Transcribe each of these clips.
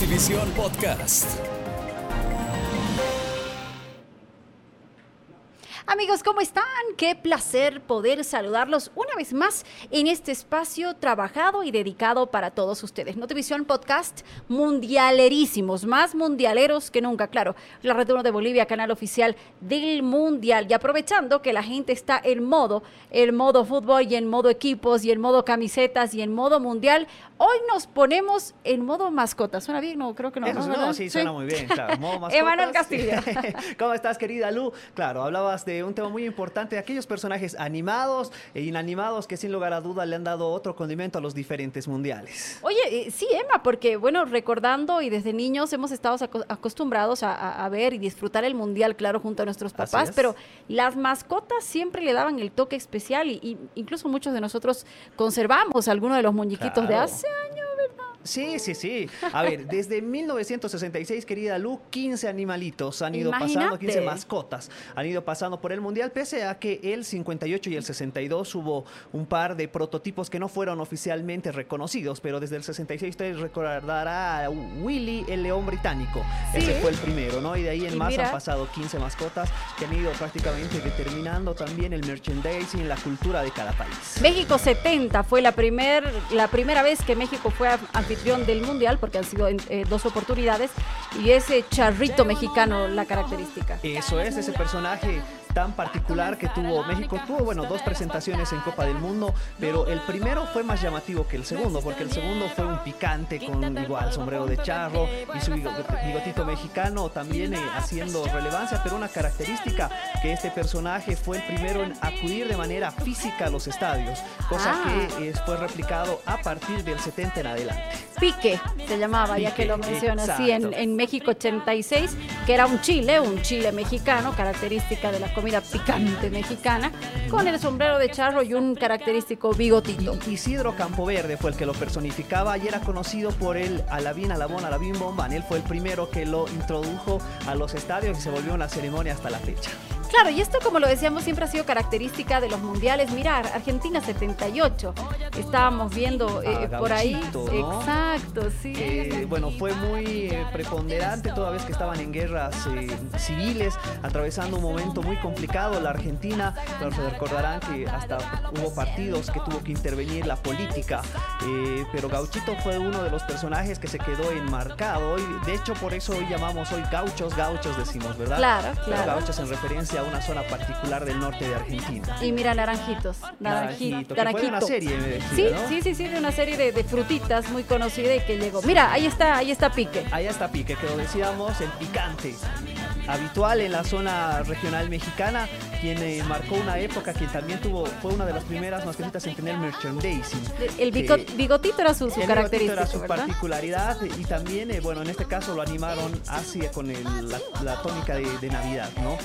Notivisión Podcast. Amigos, ¿cómo están? Qué placer poder saludarlos una vez más en este espacio trabajado y dedicado para todos ustedes. Notivisión Podcast, mundialerísimos, más mundialeros que nunca, claro. La Retorno de Bolivia, canal oficial del Mundial. Y aprovechando que la gente está en modo, el modo fútbol y en modo equipos y en modo camisetas y en modo mundial, hoy nos ponemos en modo mascota. ¿Suena bien? No, creo que no. Eso, ¿no? no, sí, suena muy bien, claro. Modo mascotas. Emanuel Castillo. ¿Cómo estás, querida Lu? Claro, hablabas de un tema muy importante, aquellos personajes animados e inanimados que sin lugar a duda le han dado otro condimento a los diferentes mundiales. Oye, eh, sí, Emma, porque bueno, recordando y desde niños hemos estado aco- acostumbrados a, ver y disfrutar el mundial, claro, junto a nuestros papás, pero las mascotas siempre le daban el toque especial y, y incluso muchos de nosotros conservamos algunos de los muñequitos de hace años, ¿verdad? Sí, sí, sí. A ver, desde 1966, querida Lu, 15 animalitos han ido pasando, Imagínate. 15 mascotas han ido pasando por el Mundial, pese a que el 58 y el 62 hubo un par de prototipos que no fueron oficialmente reconocidos, pero desde el 66 usted recordará a Willy, el león británico. Ese fue el primero, ¿no? Y de ahí en Y más mira. han pasado 15 mascotas que han ido prácticamente determinando también el merchandising, la cultura de cada país. México 70 fue la, primer, la primera vez que México fue a- anfitrión del mundial, porque han sido eh, dos oportunidades, y ese charrito mexicano la característica. Eso es, ese personaje tan particular que tuvo México. Tuvo, bueno, dos presentaciones en Copa del Mundo, pero el primero fue más llamativo que el segundo, porque el segundo fue un picante con igual sombrero de charro y su bigo- bigotito mexicano también eh, haciendo relevancia, pero una característica que este personaje fue el primero en acudir de manera física a los estadios, cosa Ah. que eh, fue replicado a partir del 70 en adelante. Pique se llamaba, ya que Pique, lo mencionas, sí, en, en México 86, que era un chile, un chile mexicano, característica de la comida picante mexicana, con el sombrero de charro y un característico bigotito. Isidro Campoverde fue el que lo personificaba y era conocido por el Alabín Alabón Alabín Bomban. Él fue el primero que lo introdujo a los estadios y se volvió una ceremonia hasta la fecha. Claro, y esto, como lo decíamos, siempre ha sido característica de los mundiales. Mira, Argentina 78, estábamos viendo eh, A por ahí. Gauchito, ¿no? Exacto, sí. que bueno, fue muy eh, preponderante toda vez que estaban en guerras eh, civiles, atravesando un momento muy complicado la Argentina. Se recordarán que hasta hubo partidos que tuvo que intervenir la política, eh, pero Gauchito fue uno de los personajes que se quedó enmarcado. Hoy, de hecho, por eso hoy llamamos hoy gauchos, gauchos decimos, ¿verdad? Claro, Pero claro. gauchos en referencia a una zona particular del norte de Argentina. Y mira, naranjitos. Naranjito, Naranjito. que fue de una serie, me decía, Sí, ¿no? sí, sí, sí, de una serie de, de frutitas muy conocida y que llegó. Mira, ahí está, ahí está Pique. Allá está Pique, que lo decíamos, el picante. Habitual en la zona regional mexicana, quien eh, marcó una época, quien también tuvo, fue una de las primeras mascotitas en tener merchandising. El Que bigotito era su, su el característica, era su ¿verdad? particularidad y también, eh, bueno, en este caso lo animaron hacia con el- la, la tónica de, de Navidad, ¿no?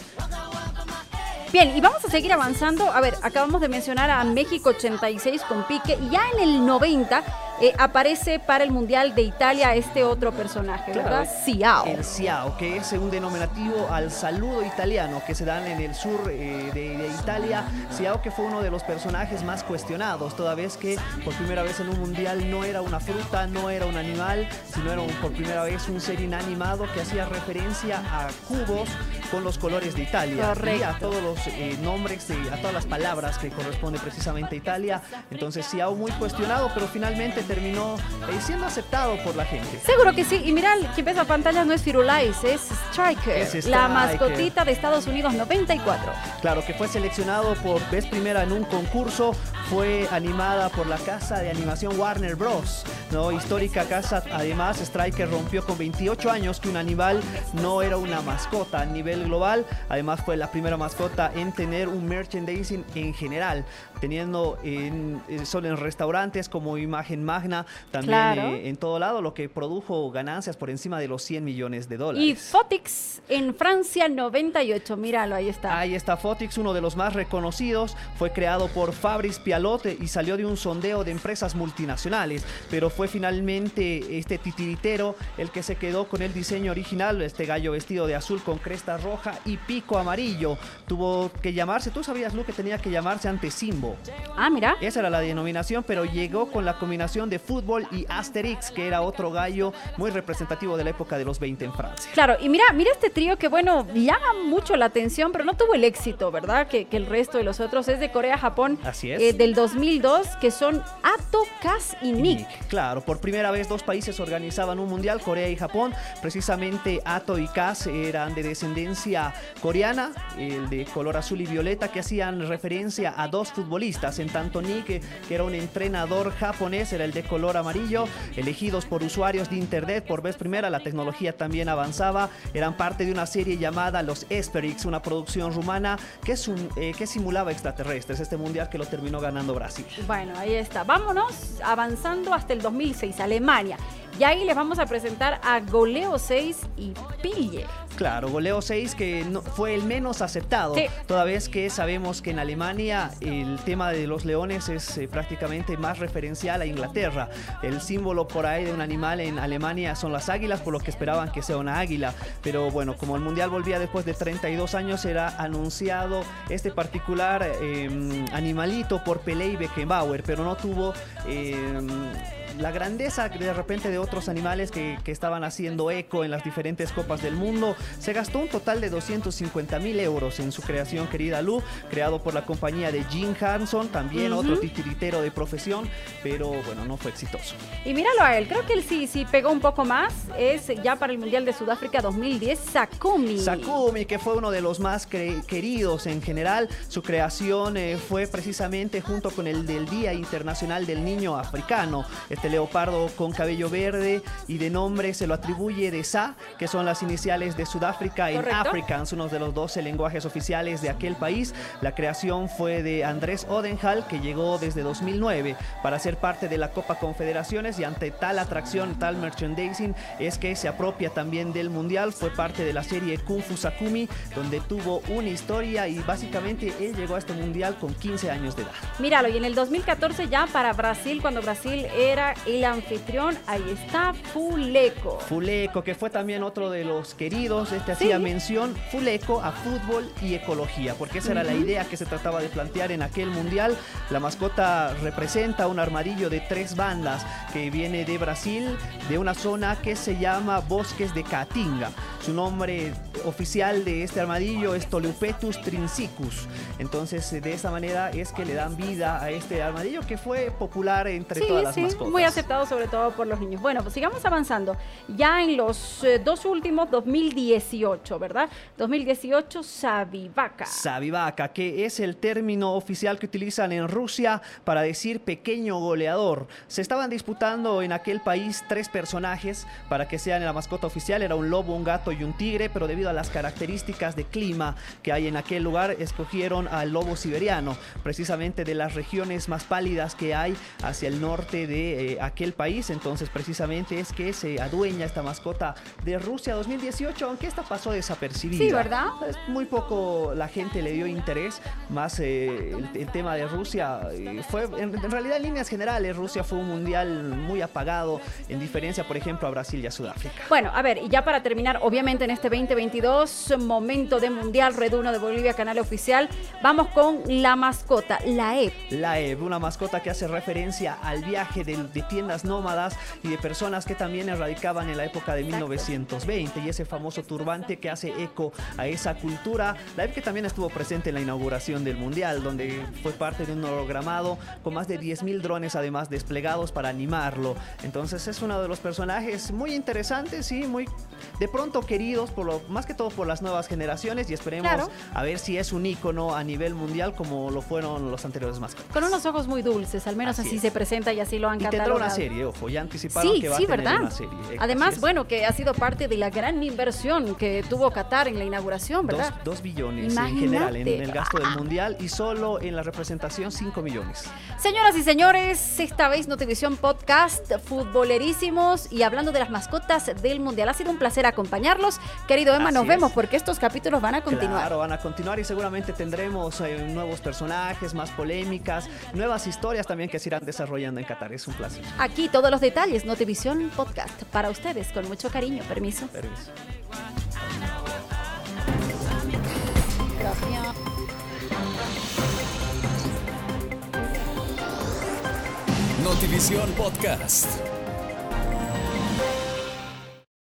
Bien, y vamos a seguir avanzando. A ver, acabamos de mencionar a México 86 con Pique y ya en el 90 eh, aparece para el Mundial de Italia este otro personaje, ¿verdad? Claro, Ciao. El Ciao, que es un denominativo al saludo italiano que se dan en el sur eh, de, de Italia. Ciao que fue uno de los personajes más cuestionados, toda vez que por primera vez en un mundial no era una fruta, no era un animal, sino era un- por primera vez un ser inanimado que hacía referencia a cubos con los colores de Italia. Y a todos los eh, nombres, de- a todas las palabras que corresponde precisamente a Italia. Entonces Ciao muy cuestionado, pero finalmente terminó eh, siendo aceptado por la gente. Seguro que sí. Y mira, quien ves a pantalla no es Firulais, es Striker, Es la mascotita de Estados Unidos 94. Claro, que fue seleccionado por vez primera en un concurso, fue animada por la casa de animación Warner Bros. ¿no? Histórica casa, además, Striker rompió con 28 años que un animal no era una mascota a nivel global. Además, fue la primera mascota en tener un merchandising en general, teniendo en, eh, solo en restaurantes como imagen magna, también Claro. eh, en todo lado, lo que produjo ganancias por encima de los 100 millones de dólares. Y Fotix en Francia 98. Míralo, ahí está. Ahí está Fotix, uno de los más reconocidos. Fue creado por Fabrice Pialote y salió de un sondeo de empresas multinacionales, pero fue fue finalmente este titiritero el que se quedó con el diseño original, este gallo vestido de azul con cresta roja y pico amarillo. Tuvo que llamarse, tú sabías, Lu, que tenía que llamarse ante Simbo. Ah, mira. Esa era la denominación, pero llegó con la combinación de fútbol y Asterix, que era otro gallo muy representativo de la época de los 20 en Francia. Claro, y mira, mira este trío que, bueno, llama mucho la atención, pero no tuvo el éxito, ¿verdad? Que, que el resto de los otros es de Corea, Japón. Así es. eh, del 2002, que son Ato, Kaz y Nick. Claro, por primera vez dos países organizaban un mundial, Corea y Japón. Precisamente Ato y Kaz eran de descendencia coreana, el de color azul y violeta, que hacían referencia a dos futbolistas. En tanto Nick, que era un entrenador japonés, era el de color amarillo, elegidos por usuarios de internet por vez primera. La tecnología también avanzaba. Eran parte de una serie llamada Los Esperix, una producción rumana que, eh, que simulaba extraterrestres. Este mundial que lo terminó ganando Brasil. Bueno, ahí está. Vámonos avanzando hasta el 2006, Alemania. Y ahí les vamos a presentar a Goleo 6 y Pille. Claro, goleo 6 que no, fue el menos aceptado, Sí. toda vez que sabemos que en Alemania el tema de los leones es eh, prácticamente más referencial a Inglaterra. El símbolo por ahí de un animal en Alemania son las águilas, por lo que esperaban que sea una águila. Pero bueno, como el Mundial volvía después de 32 años, era anunciado este particular eh, animalito por Pelé y Beckenbauer, pero no tuvo... eh, la grandeza de repente de otros animales que, que estaban haciendo eco en las diferentes copas del mundo. Se gastó un total de 250 mil euros en su creación, querida Lu, creado por la compañía de Jim Hanson, también otro titiritero de profesión, pero bueno, no fue exitoso. Y míralo a él, creo que él sí, sí pegó un poco más. Es ya para el Mundial de Sudáfrica 2010, Sakumi. Sakumi, que fue uno de los más queridos en general, su creación eh, fue precisamente junto con el del Día Internacional del Niño Africano. Este leopardo con cabello verde y de nombre se lo atribuye de SA, que son las iniciales de Sudáfrica en. Afrikaans, uno de los 12 lenguajes oficiales de aquel país. La creación fue de Andrés Odenhal, que llegó desde 2009 para ser parte de la Copa Confederaciones y ante tal atracción, tal merchandising, es que se apropia también del Mundial. Fue parte de la serie Kung Fu Sakumi, donde tuvo una historia y básicamente él llegó a este Mundial con 15 años de edad. Míralo, y en el 2014 ya para Brasil, cuando Brasil era el anfitrión, ahí está Fuleco. Fuleco, que fue también otro de los queridos, este hacía mención Fuleco a fútbol y ecología, porque esa era la idea que se trataba de plantear en aquel mundial. La mascota representa un armadillo de tres bandas que viene de Brasil, de una zona que se llama Bosques de Caatinga. Su nombre oficial de este armadillo es Toleupetus trinsicus. Entonces, de esa manera es que le dan vida a este armadillo que fue popular entre Sí, todas las sí, mascotas. muy aceptado sobre todo por los niños. Bueno, pues sigamos avanzando. Ya en los eh, dos últimos, 2018, ¿verdad? 2018, Sabivaca. Sabivaca, que es el término oficial que utilizan en Rusia para decir pequeño goleador. Se estaban disputando en aquel país tres personajes para que sean la mascota oficial. Era un lobo, un gato y un tigre, pero debido a las características de clima que hay en aquel lugar, escogieron al lobo siberiano, precisamente de las regiones más pálidas que hay hacia el norte de eh, aquel país. Entonces, precisamente es que se adueña esta mascota de Rusia 2018, aunque esta pasó desapercibida. Sí, ¿verdad? Es muy poco la gente le dio interés, más eh, el, el tema de Rusia eh, fue en, en realidad en líneas generales Rusia fue un mundial muy apagado en diferencia por ejemplo a Brasil y a Sudáfrica. Bueno, a ver, y ya para terminar, obviamente en este 2022, momento de Mundial Red 1 de Bolivia, canal oficial, vamos con la mascota, la EP. La EV, una mascota que hace referencia al viaje de, de tiendas nómadas y de personas que también erradicaban en la época de Exacto. 1920 y ese famoso turbante que hace eco a esa cultura. La EV que también estuvo presente en la inauguración del Mundial, donde fue parte de un hologramado con más de 10.000 drones además desplegados para animarlo. Entonces es uno de los personajes muy interesantes y muy de pronto queridos por lo, más que todo por las nuevas generaciones y esperemos Claro. a ver si es un ícono a nivel mundial como lo fueron los anteriores mascotas. Con unos ojos muy dulces, al menos Así se presenta y así lo han Y tendrá catalogado. una serie, ojo, ya anticiparon Sí, que va sí, a tener ¿verdad? una serie. eh, Además, bueno, que ha sido parte de la gran inversión que tuvo Qatar en la inauguración, ¿verdad? Dos, billones en general en el gasto del mundial y solo en la representación 5 millones. Señoras y señores, esta vez Notivisión Podcast, futbolerísimos y hablando de las mascotas del mundial. Ha sido un placer acompañarlos. Querido Emma, nos vemos porque estos capítulos van a continuar. Claro, van a continuar y seguramente tendremos eh, nuevos personajes, más polémicas, nuevas historias también que se irán desarrollando en Qatar. Es un placer. Aquí todos los detalles, Notivisión Podcast, para ustedes con mucho cariño. Permiso. Permiso. Gracias. Notivisión Podcast.